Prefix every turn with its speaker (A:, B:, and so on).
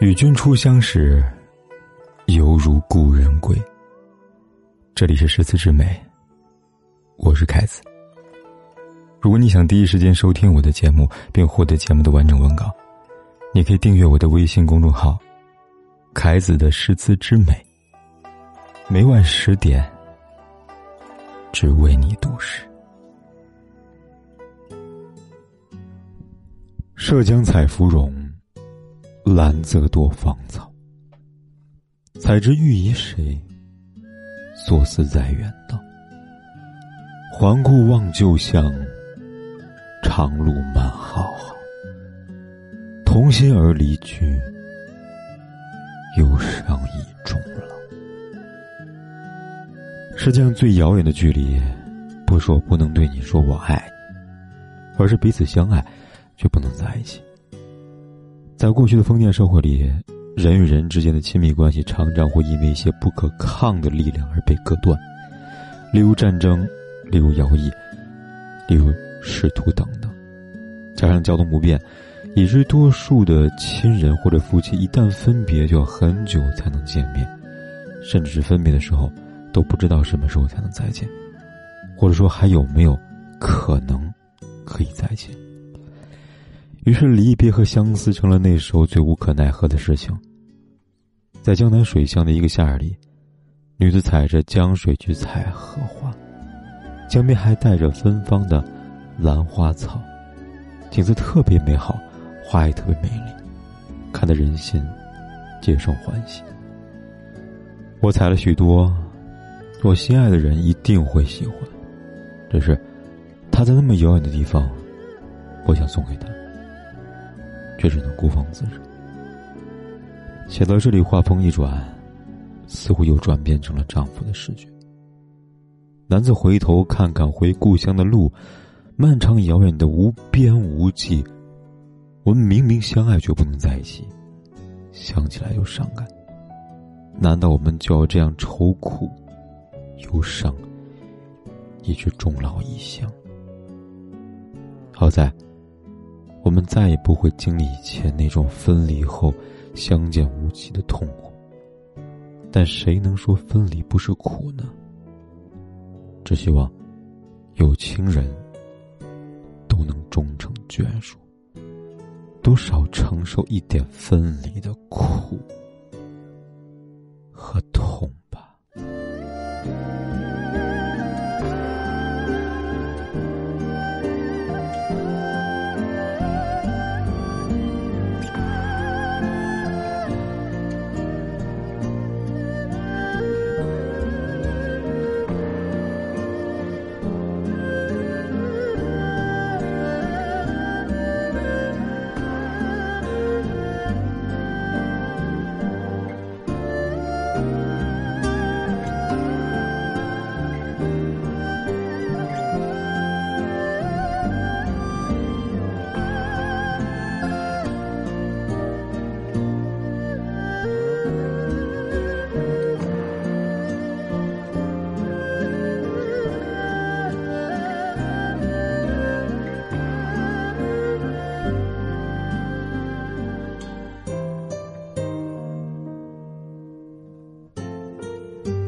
A: 与君初相识，犹如故人归。这里是诗词之美，我是凯子。如果你想第一时间收听我的节目，并获得节目的完整文稿，你可以订阅我的微信公众号“凯子的诗词之美”。每晚十点，只为你读诗。涉江采芙蓉。兰则多芳草，采之欲遗谁？所思在远道。环顾望旧乡，长路漫浩浩。同心而离居，忧伤已终老。世界上最遥远的距离，不是我不能对你说我爱你，而是彼此相爱，却不能在一起。在过去的封建社会里，人与人之间的亲密关系常常会因为一些不可抗的力量而被割断，例如战争，例如徭役，例如仕途等等。加上交通不便，以致多数的亲人或者夫妻一旦分别，就要很久才能见面，甚至是分别的时候都不知道什么时候才能再见，或者说还有没有可能可以再见。于是，离别和相思成了那时候最无可奈何的事情。在江南水乡的一个夏日里，女子踩着江水去采荷花，江边还带着芬芳的兰花草，景色特别美好，花也特别美丽，看得人心皆生欢喜。我采了许多，我心爱的人一定会喜欢，只是他在那么遥远的地方，我想送给他。却只能孤芳自赏。写到这里，话锋一转，似乎又转变成了丈夫的视觉。男子回头看看回故乡的路，漫长遥远的无边无际。我们明明相爱，却不能在一起，想起来又伤感。难道我们就要这样愁苦、忧伤，一直终老异乡？好在。我们再也不会经历以前那种分离后相见无期的痛苦，但谁能说分离不是苦呢？只希望有情人都能终成眷属，多少承受一点分离的苦